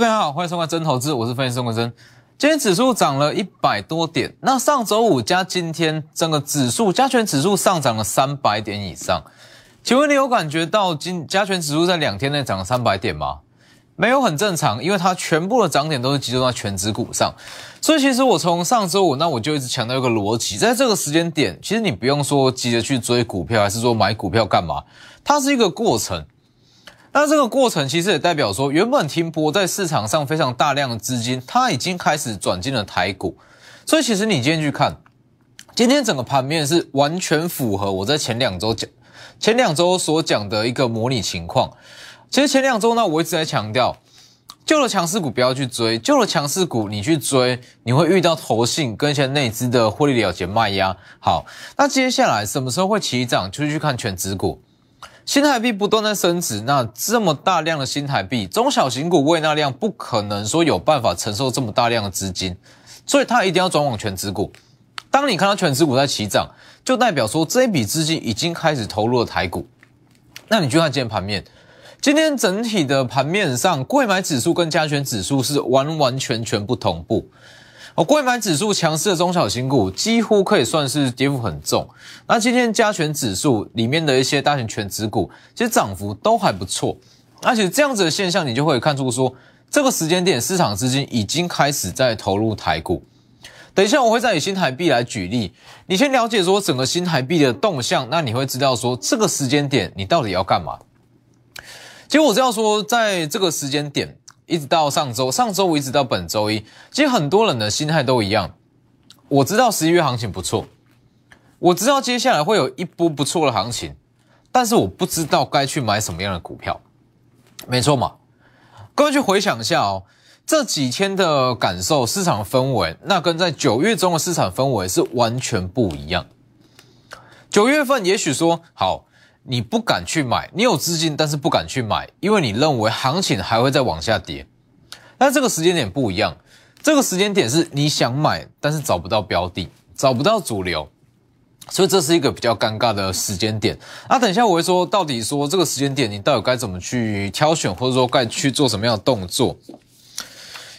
各位好，欢迎收看真投资，我是分析师钟国真。今天指数涨了一百多点，那上周五加今天整个指数加权指数上涨了三百点以上。请问你有感觉到今加权指数在两天内涨了三百点吗？没有，很正常，因为它全部的涨点都是集中在全指股上。所以其实我从上周五，那我就一直强调一个逻辑，在这个时间点，其实你不用说急着去追股票，还是说买股票干嘛？它是一个过程。那这个过程其实也代表说，原本停泊在市场上非常大量的资金，它已经开始转进了台股。所以其实你今天去看，今天整个盘面是完全符合我在前两周讲、前两周所讲的一个模拟情况。其实前两周呢，我一直在强调，旧的强势股不要去追，旧的强势股你去追，你会遇到投信跟一些内资的获利了结卖压。好，那接下来什么时候会起涨，就去看全指股。新台币不断在升值，那这么大量的新台币，中小型股未纳量不可能说有办法承受这么大量的资金，所以它一定要转往全指股。当你看到全指股在起涨，就代表说这一笔资金已经开始投入了台股。那你去看今天盘面，今天整体的盘面上，贵买指数跟加权指数是完完全全不同步。哦，贵买指数强势的中小型股几乎可以算是跌幅很重。那今天加权指数里面的一些大型全指股，其实涨幅都还不错。而且这样子的现象，你就会看出说，这个时间点市场资金已经开始在投入台股。等一下我会再以新台币来举例，你先了解说整个新台币的动向，那你会知道说这个时间点你到底要干嘛。其实我知道说，在这个时间点。一直到上周，上周五一直到本周一，其实很多人的心态都一样。我知道十一月行情不错，我知道接下来会有一波不错的行情，但是我不知道该去买什么样的股票。没错嘛，各位去回想一下哦，这几天的感受，市场氛围，那跟在九月中的市场氛围是完全不一样。九月份也许说好。你不敢去买，你有资金，但是不敢去买，因为你认为行情还会再往下跌。但这个时间点不一样，这个时间点是你想买，但是找不到标的，找不到主流，所以这是一个比较尴尬的时间点。那等一下我会说，到底说这个时间点你到底该怎么去挑选，或者说该去做什么样的动作？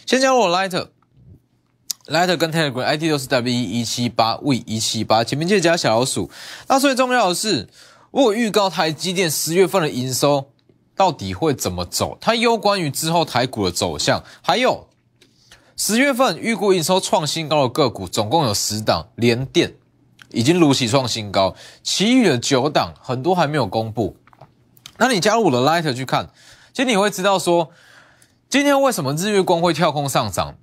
先加入我 Light，Light 跟 Telegram ID 都是 W 一七八 V 一七八，前面记得加小老鼠。那最重要的是。我预告台积电十月份的营收到底会怎么走？它有关于之后台股的走向，还有十月份预估营收创新高的个股，总共有十档，连电已经如期创新高，其余的九档很多还没有公布。那你加入我的 Light 去看，其实你会知道说，今天为什么日月光会跳空上涨，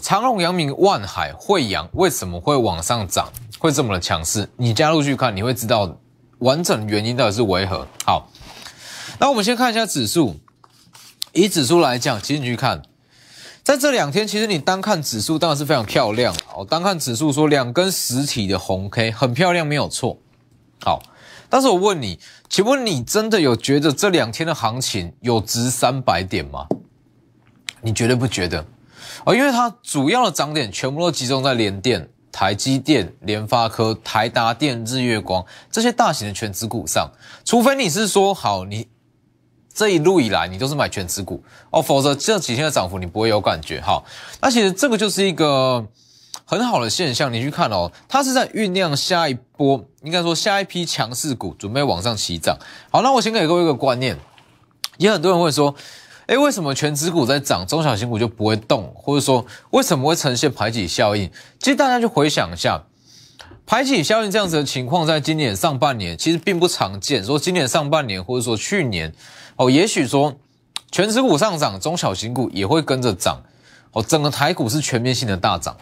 长隆、阳明、万海、惠阳为什么会往上涨，会这么的强势？你加入去看，你会知道。完整原因到底是为何？好，那我们先看一下指数。以指数来讲，其实你去看，在这两天，其实你单看指数当然是非常漂亮哦。单看指数说两根实体的红 K 很漂亮，没有错。好，但是我问你，请问你真的有觉得这两天的行情有值三百点吗？你绝对不觉得哦，因为它主要的涨点全部都集中在联电。台积电、联发科、台达电、日月光这些大型的全指股上，除非你是说好，你这一路以来你都是买全指股哦，否则这几天的涨幅你不会有感觉。哈，那其实这个就是一个很好的现象，你去看哦，它是在酝酿下一波，应该说下一批强势股准备往上起涨。好，那我先给各位一个观念，也很多人会说。哎，为什么全指股在涨，中小型股就不会动？或者说，为什么会呈现排挤效应？其实大家去回想一下，排挤效应这样子的情况，在今年上半年其实并不常见。说今年上半年，或者说去年，哦，也许说全指股上涨，中小型股也会跟着涨。哦，整个台股是全面性的大涨，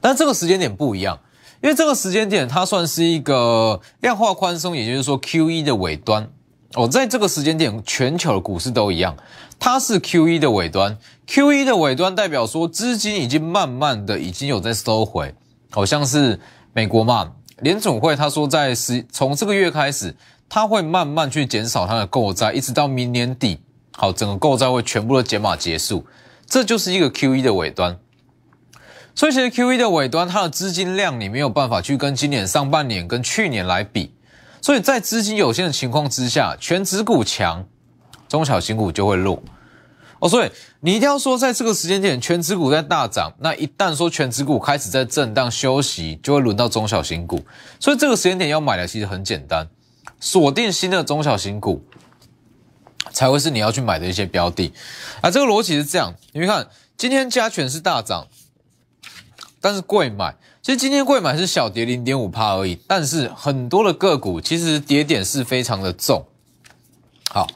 但这个时间点不一样，因为这个时间点它算是一个量化宽松，也就是说 Q E 的尾端。哦，在这个时间点，全球的股市都一样，它是 Q E 的尾端，Q E 的尾端代表说资金已经慢慢的已经有在收回，好像是美国嘛，联总会他说在十从这个月开始，它会慢慢去减少它的购债，一直到明年底，好，整个购债会全部的减码结束，这就是一个 Q E 的尾端，所以其实 Q E 的尾端，它的资金量你没有办法去跟今年上半年跟去年来比。所以在资金有限的情况之下，全指股强，中小型股就会弱。哦，所以你一定要说，在这个时间点，全指股在大涨，那一旦说全指股开始在震荡休息，就会轮到中小型股。所以这个时间点要买的其实很简单，锁定新的中小型股，才会是你要去买的一些标的。啊，这个逻辑是这样，你们看，今天加权是大涨，但是贵买，其实今天贵买是小跌零点五帕而已，但是很多的个股其实跌点是非常的重。好，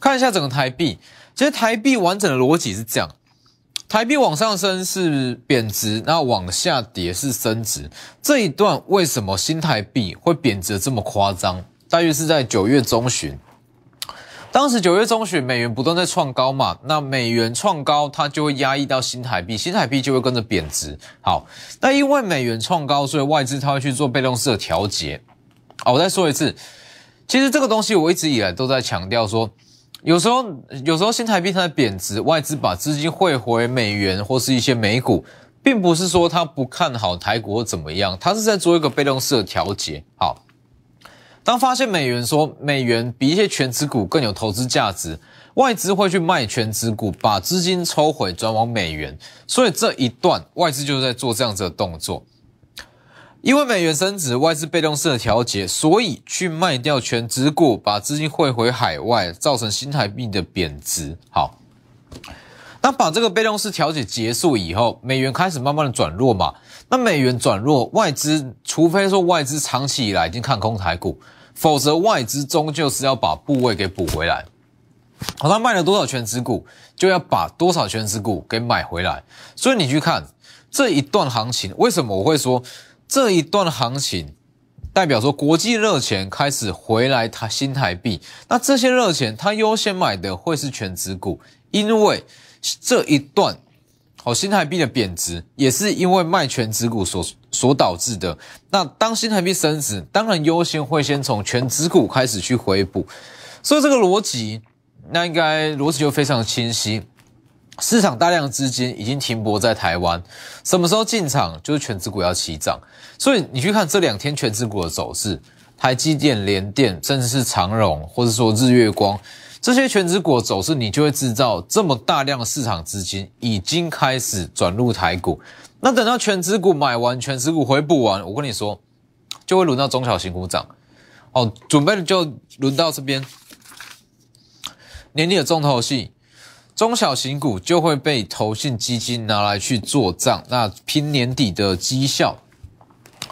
看一下整个台币。其实台币完整的逻辑是这样：台币往上升是贬值，那往下跌是升值。这一段为什么新台币会贬值这么夸张？大约是在九月中旬，当时九月中旬美元不断在创高嘛，那美元创高，它就会压抑到新台币，新台币就会跟着贬值。好，那因为美元创高，所以外资它会去做被动式的调节。好，我再说一次，其实这个东西我一直以来都在强调说。有时候，有时候新台币它在贬值，外资把资金汇回美元或是一些美股，并不是说他不看好台股或怎么样，他是在做一个被动式的调节。好，当发现美元说美元比一些全值股更有投资价值，外资会去卖全值股，把资金抽回转往美元，所以这一段外资就是在做这样子的动作。因为美元升值，外资被动式的调节，所以去卖掉全值股，把资金汇回海外，造成新台币的贬值。好，那把这个被动式调节结束以后，美元开始慢慢的转弱嘛。那美元转弱，外资除非说外资长期以来已经看空台股，否则外资终究是要把部位给补回来。好，他卖了多少全值股，就要把多少全值股给买回来。所以你去看这一段行情，为什么我会说？这一段行情代表说，国际热钱开始回来，它新台币。那这些热钱，它优先买的会是全值股，因为这一段好新台币的贬值，也是因为卖全值股所所导致的。那当新台币升值，当然优先会先从全值股开始去回补。所以这个逻辑，那应该逻辑就非常清晰。市场大量资金已经停泊在台湾，什么时候进场就是全指股要起涨，所以你去看这两天全指股的走势，台积电、联电，甚至是长荣，或者说日月光这些全职股走势，你就会知道这么大量的市场资金已经开始转入台股。那等到全职股买完，全职股回补完，我跟你说，就会轮到中小型股涨。哦，准备就轮到这边年底的重头戏。中小型股就会被投信基金拿来去做账，那拼年底的绩效。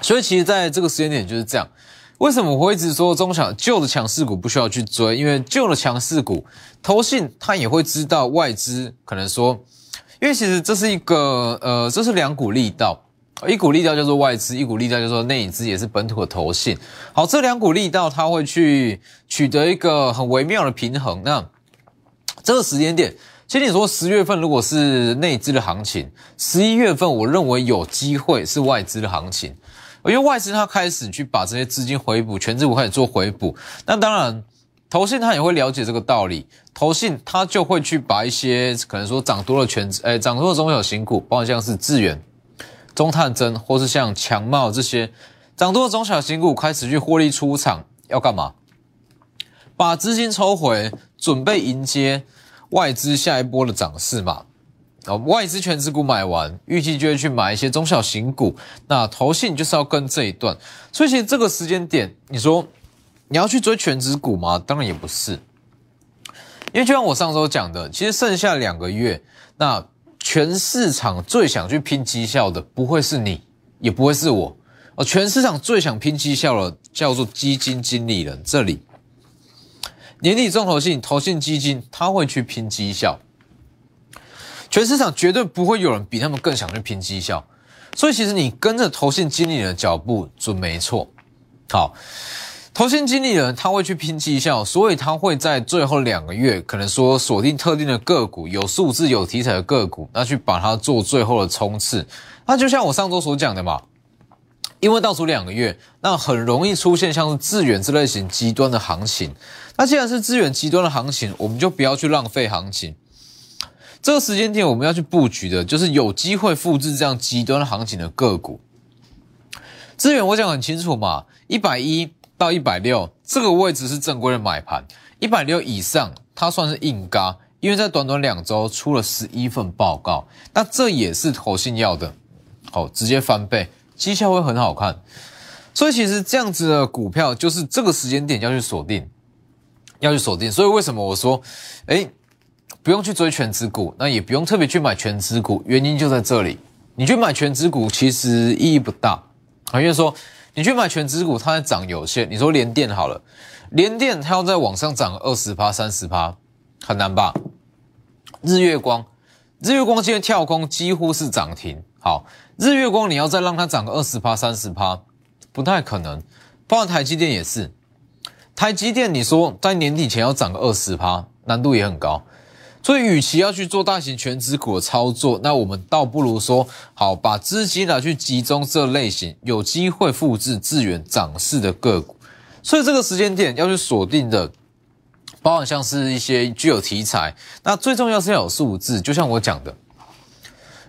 所以其实在这个时间点就是这样。为什么我会一直说中小旧的强势股不需要去追？因为旧的强势股，投信它也会知道外资可能说，因为其实这是一个呃，这是两股力道，一股力道叫做外资，一股力道叫做内资，也是本土的投信。好，这两股力道它会去取得一个很微妙的平衡。那这个时间点。其实你说十月份如果是内资的行情，十一月份我认为有机会是外资的行情，因为外资它开始去把这些资金回补，全资股开始做回补。那当然，投信它也会了解这个道理，投信它就会去把一些可能说涨多了全，哎，涨多了中小型股，包括像是智远、中探针，或是像强茂这些涨多了中小型股开始去获利出场，要干嘛？把资金抽回，准备迎接。外资下一波的涨势嘛，哦，外资全资股买完，预计就会去买一些中小型股。那投信就是要跟这一段，所以其实这个时间点，你说你要去追全资股吗？当然也不是，因为就像我上周讲的，其实剩下两个月，那全市场最想去拼绩效的，不会是你，也不会是我，哦，全市场最想拼绩效的叫做基金经理人这里。年底重头性，投信基金他会去拼绩效，全市场绝对不会有人比他们更想去拼绩效，所以其实你跟着投信经理人的脚步准没错。好，投信经理人他会去拼绩效，所以他会在最后两个月可能说锁定特定的个股，有数字有题材的个股，那去把它做最后的冲刺。那就像我上周所讲的嘛。因为倒数两个月，那很容易出现像是资源这类型极端的行情。那既然是资源极端的行情，我们就不要去浪费行情。这个时间点我们要去布局的，就是有机会复制这样极端行情的个股。资源我讲很清楚嘛，一百一到一百六这个位置是正规的买盘，一百六以上它算是硬嘎，因为在短短两周出了十一份报告，那这也是投信要的，好，直接翻倍，绩效会很好看。所以其实这样子的股票，就是这个时间点要去锁定，要去锁定。所以为什么我说，哎，不用去追全指股，那也不用特别去买全指股，原因就在这里。你去买全指股其实意义不大，因为说你去买全指股，它在涨有限。你说连电好了，连电它要在往上涨二十趴、三十趴，很难吧？日月光，日月光今天跳空几乎是涨停。好，日月光你要再让它涨个二十趴、三十趴。不太可能，包括台积电也是。台积电，你说在年底前要涨个二十趴，难度也很高。所以，与其要去做大型全指股的操作，那我们倒不如说，好把资金拿去集中这类型有机会复制资源涨势的个股。所以，这个时间点要去锁定的，包含像是一些具有题材。那最重要是要有数字，就像我讲的，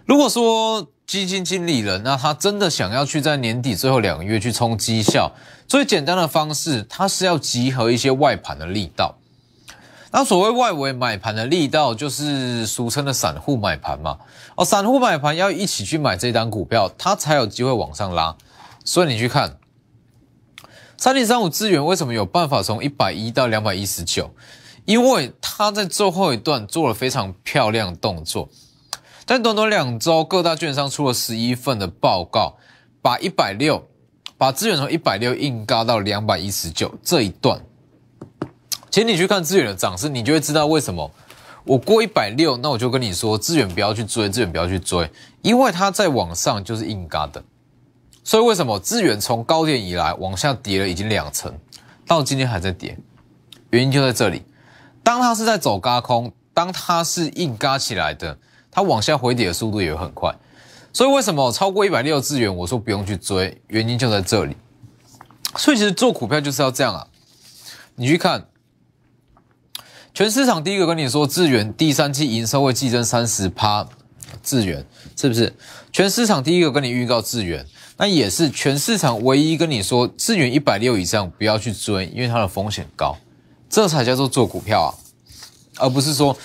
如果说。基金经理人，那他真的想要去在年底最后两个月去冲绩效，最简单的方式，他是要集合一些外盘的力道。那所谓外围买盘的力道，就是俗称的散户买盘嘛。哦，散户买盘要一起去买这单股票，他才有机会往上拉。所以你去看三零三五资源为什么有办法从一百一到两百一十九？因为他在最后一段做了非常漂亮动作。但短短两周，各大券商出了十一份的报告，把一百六，把资源从一百六硬嘎到两百一十九这一段，请你去看资源的涨势，你就会知道为什么。我过一百六，那我就跟你说，资源不要去追，资源不要去追，因为它在往上就是硬嘎的，所以为什么资源从高点以来往下跌了已经两成，到今天还在跌，原因就在这里，当它是在走嘎空，当它是硬嘎起来的。它往下回跌的速度也很快，所以为什么超过一百六资源，我说不用去追，原因就在这里。所以其实做股票就是要这样啊，你去看，全市场第一个跟你说，智源第三季营收会季增三十趴，智源是不是？全市场第一个跟你预告智源，那也是全市场唯一跟你说，智源一百六以上不要去追，因为它的风险高，这才叫做做股票啊，而不是说。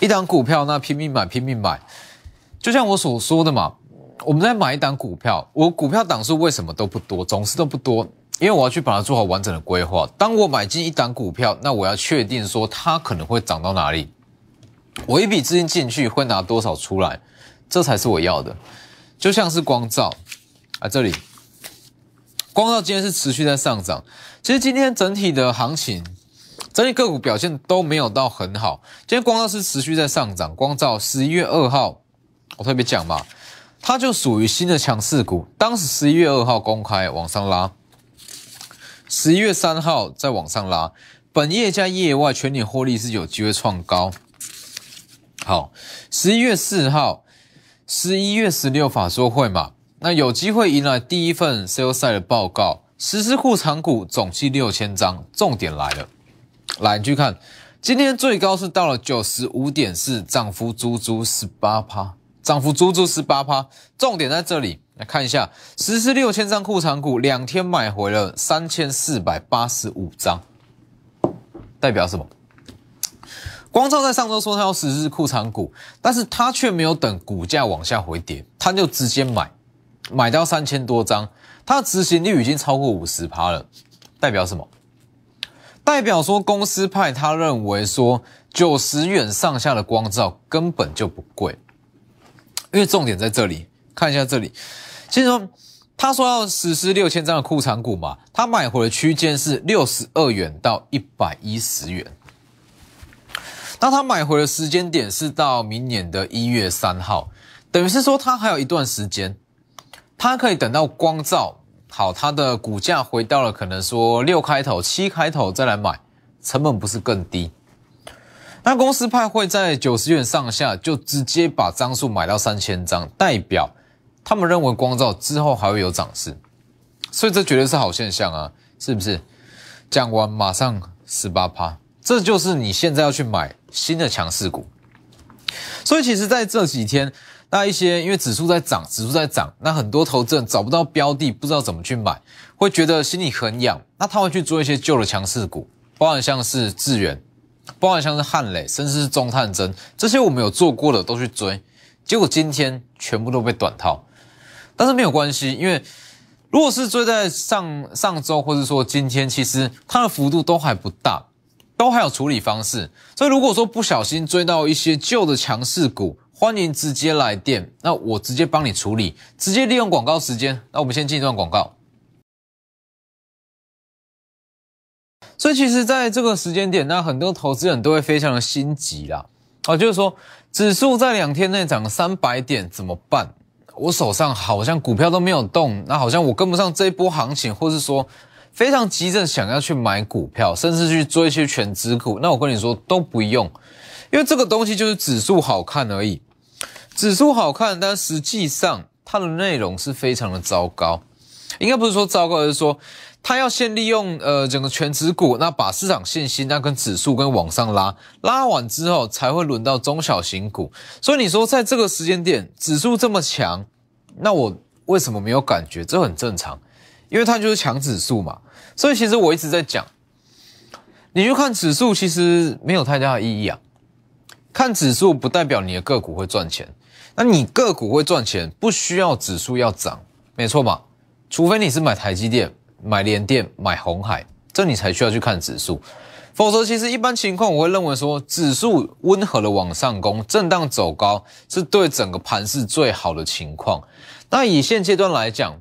一档股票，那拼命买，拼命买，就像我所说的嘛。我们在买一档股票，我股票档数为什么都不多，总是都不多？因为我要去把它做好完整的规划。当我买进一档股票，那我要确定说它可能会涨到哪里，我一笔资金进去会拿多少出来，这才是我要的。就像是光照啊，这里光照今天是持续在上涨，其实今天整体的行情。整体个股表现都没有到很好。今天光照是持续在上涨，光照十一月二号，我特别讲嘛，它就属于新的强势股。当时十一月二号公开往上拉，十一月三号再往上拉，本业加业外全年获利是有机会创高。好，十一月四号，十一月十六法说会嘛，那有机会迎来第一份 sales 赛的报告，实施库藏股总计六千张，重点来了。来，你去看，今天最高是到了九十五点四，涨幅足足十八趴，涨幅足足十八趴。重点在这里，来看一下，实施六千张库藏股，两天买回了三千四百八十五张，代表什么？光照在上周说他要实施库藏股，但是他却没有等股价往下回跌，他就直接买，买到三千多张，他执行率已经超过五十趴了，代表什么？代表说，公司派他认为说，九十元上下的光照根本就不贵，因为重点在这里，看一下这里，其实他说要实施六千张的库藏股嘛，他买回的区间是六十二元到一百一十元，那他买回的时间点是到明年的一月三号，等于是说他还有一段时间，他可以等到光照。好，它的股价回到了可能说六开头、七开头再来买，成本不是更低？那公司派会在九十元上下就直接把张数买到三千张，代表他们认为光照之后还会有涨势，所以这绝对是好现象啊，是不是？讲完马上十八趴，这就是你现在要去买新的强势股。所以其实在这几天。那一些因为指数在涨，指数在涨，那很多投资人找不到标的，不知道怎么去买，会觉得心里很痒。那他会去做一些旧的强势股，包含像是智源，包含像是汉磊，甚至是中探针这些我们有做过的都去追，结果今天全部都被短套。但是没有关系，因为如果是追在上上周，或者说今天，其实它的幅度都还不大，都还有处理方式。所以如果说不小心追到一些旧的强势股，欢迎直接来电，那我直接帮你处理，直接利用广告时间。那我们先进一段广告。所以其实在这个时间点，那很多投资人都会非常的心急啦。啊，就是说指数在两天内涨三百点怎么办？我手上好像股票都没有动，那好像我跟不上这一波行情，或是说非常急着想要去买股票，甚至去追一些全资股，那我跟你说都不用，因为这个东西就是指数好看而已，指数好看，但实际上它的内容是非常的糟糕，应该不是说糟糕，而是说它要先利用呃整个全资股，那把市场信心那跟指数跟往上拉，拉完之后才会轮到中小型股，所以你说在这个时间点指数这么强。那我为什么没有感觉？这很正常，因为它就是强指数嘛。所以其实我一直在讲，你去看指数其实没有太大的意义啊。看指数不代表你的个股会赚钱，那你个股会赚钱不需要指数要涨，没错嘛？除非你是买台积电、买联电、买红海，这你才需要去看指数。否则，其实一般情况，我会认为说，指数温和的往上攻，震荡走高，是对整个盘势最好的情况。那以现阶段来讲，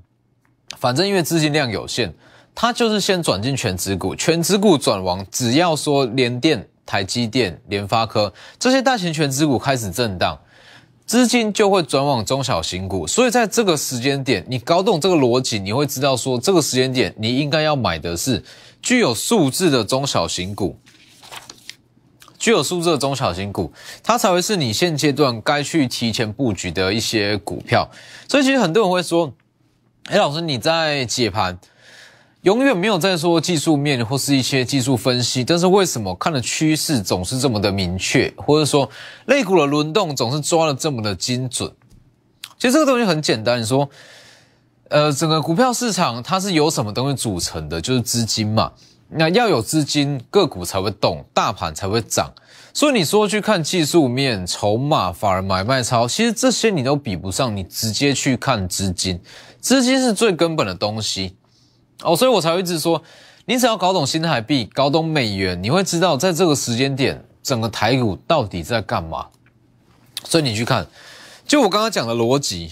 反正因为资金量有限，它就是先转进全指股，全指股转王，只要说联电、台积电、联发科这些大型全指股开始震荡，资金就会转往中小型股。所以在这个时间点，你搞懂这个逻辑，你会知道说，这个时间点你应该要买的是。具有素质的中小型股，具有素质的中小型股，它才会是你现阶段该去提前布局的一些股票。所以，其实很多人会说：“哎，老师，你在解盘，永远没有在说技术面或是一些技术分析，但是为什么看的趋势总是这么的明确，或者说类股的轮动总是抓的这么的精准？”其实这个东西很简单，你说。呃，整个股票市场它是由什么东西组成的？就是资金嘛。那要有资金，个股才会动，大盘才会涨。所以你说去看技术面、筹码、法人买卖超，其实这些你都比不上。你直接去看资金，资金是最根本的东西哦。所以我才会一直说，你只要搞懂新台币，搞懂美元，你会知道在这个时间点，整个台股到底在干嘛。所以你去看，就我刚刚讲的逻辑，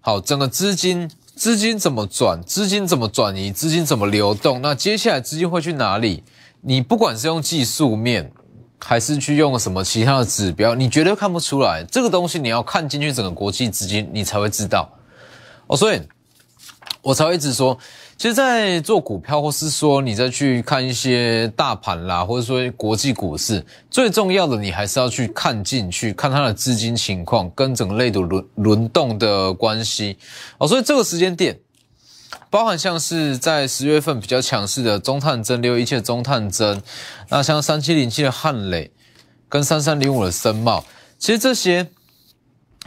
好，整个资金。资金怎么转？资金怎么转移？资金怎么流动？那接下来资金会去哪里？你不管是用技术面，还是去用什么其他的指标，你绝对看不出来。这个东西你要看进去整个国际资金，你才会知道。哦，所以我才会一直说。其实，在做股票，或是说你再去看一些大盘啦，或者说国际股市，最重要的你还是要去看进去，看它的资金情况跟整个类的轮轮动的关系哦。所以这个时间点，包含像是在十月份比较强势的中探针六一七的中探针，那像三七零七的汉磊跟三三零五的森茂，其实这些。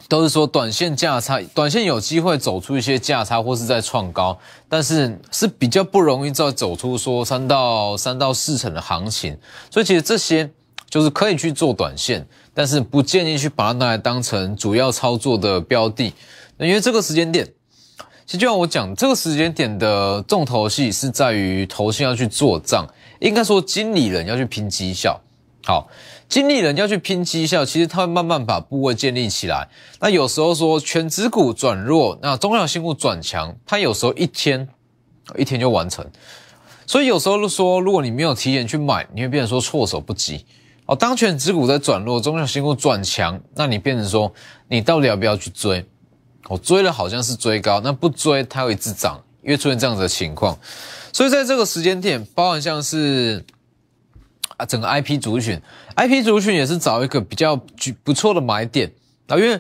都是说短线价差，短线有机会走出一些价差或是在创高，但是是比较不容易再走出说三到三到四成的行情，所以其实这些就是可以去做短线，但是不建议去把它拿来当成主要操作的标的，因为这个时间点，其实就像我讲，这个时间点的重头戏是在于头先要去做账，应该说经理人要去拼绩效，好。经理人要去拼绩效，其实他会慢慢把部位建立起来。那有时候说全指股转弱，那中小新股转强，它有时候一天一天就完成。所以有时候说，如果你没有提前去买，你会变成说措手不及哦。当全指股在转弱，中小新股转强，那你变成说你到底要不要去追？我追了好像是追高，那不追它会一直涨，因为出现这样子的情况。所以在这个时间点，包含像是。啊，整个 IP 族群，IP 族群也是找一个比较不错的买点啊，因为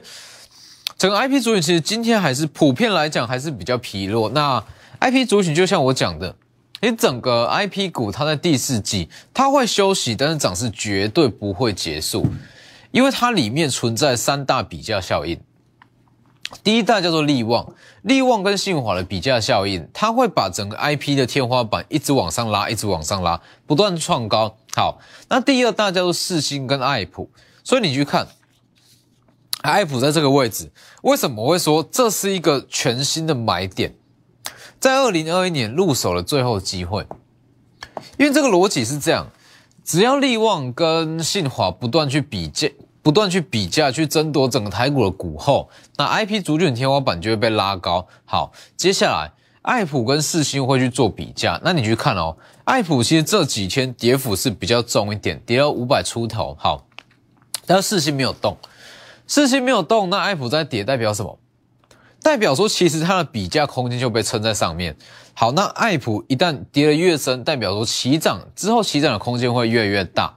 整个 IP 族群其实今天还是普遍来讲还是比较疲弱。那 IP 族群就像我讲的，你整个 IP 股它在第四季它会休息，但是涨势绝对不会结束，因为它里面存在三大比价效应。第一大叫做利旺，利旺跟信华的比价效应，它会把整个 IP 的天花板一直往上拉，一直往上拉，不断创高。好，那第二大叫做世星跟爱普，所以你去看爱普在这个位置，为什么会说这是一个全新的买点？在二零二一年入手的最后机会，因为这个逻辑是这样：只要利旺跟信华不断去比价、不断去比价、去争夺整个台股的股后，那 I P 主卷天花板就会被拉高。好，接下来爱普跟世星会去做比价，那你去看哦，爱普其实这几天跌幅是比较重一点，跌了五百出头。好，但四星没有动，四星没有动，那爱普在跌，代表什么？代表说，其实它的比价空间就被撑在上面。好，那爱普一旦跌得越深，代表说起涨之后起涨的空间会越来越大。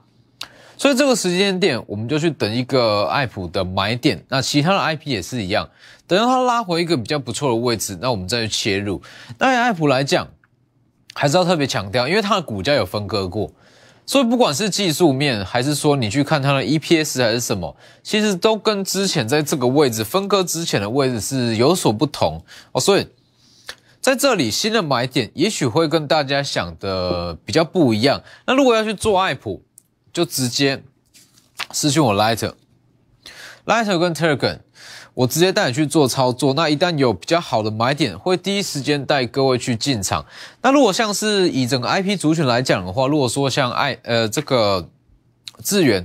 所以这个时间点，我们就去等一个爱普的买点。那其他的 IP 也是一样，等到它拉回一个比较不错的位置，那我们再去切入。那爱普来讲，还是要特别强调，因为它的股价有分割过。所以不管是技术面，还是说你去看它的 EPS 还是什么，其实都跟之前在这个位置分割之前的位置是有所不同哦。所以在这里新的买点，也许会跟大家想的比较不一样。那如果要去做爱普，就直接私信我 Lighter，Lighter 跟 Telegram。我直接带你去做操作，那一旦有比较好的买点，会第一时间带各位去进场。那如果像是以整个 IP 族群来讲的话，如果说像爱呃这个资源，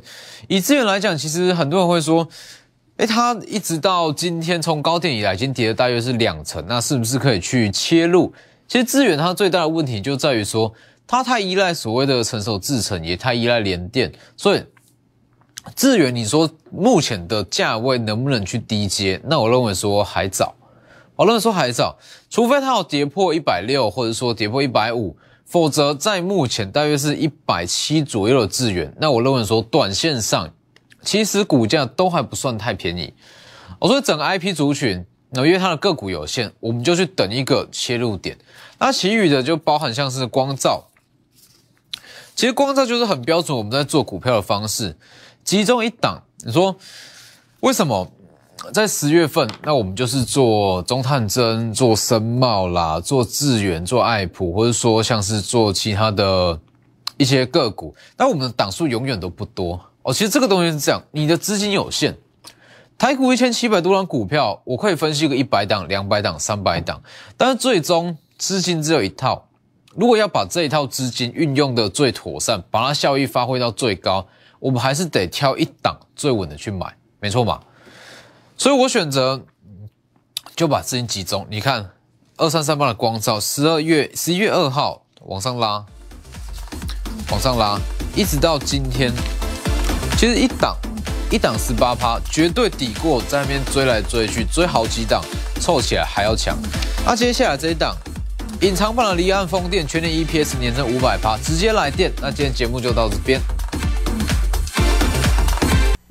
以资源来讲，其实很多人会说，诶，它一直到今天从高点以来已经跌了大约是两成，那是不是可以去切入？其实资源它最大的问题就在于说，它太依赖所谓的成熟制程，也太依赖联电，所以。智源，你说目前的价位能不能去低接？那我认为说还早，我认为说还早，除非它要跌破一百六，或者说跌破一百五，否则在目前大约是一百七左右的智源，那我认为说短线上其实股价都还不算太便宜。我说整个 IP 族群，那因为它的个股有限，我们就去等一个切入点。那其余的就包含像是光照，其实光照就是很标准我们在做股票的方式。其中一档，你说为什么在十月份？那我们就是做中探针、做深茂啦、做智源、做爱普，或者说像是做其他的一些个股。但我们的档数永远都不多哦。其实这个东西是这样，你的资金有限，台股一千七百多张股票，我可以分析个一百档、两百档、三百档，但是最终资金只有一套。如果要把这一套资金运用的最妥善，把它效益发挥到最高。我们还是得挑一档最稳的去买，没错嘛？所以我选择就把资金集中。你看，二三三八的光照，十二月十一月二号往上拉，往上拉，一直到今天，其实一档一档十八趴，绝对抵过在那边追来追去，追好几档，凑起来还要强。那接下来这一档隐藏版的离岸风电，全年 EPS 年增五百趴，直接来电。那今天节目就到这边。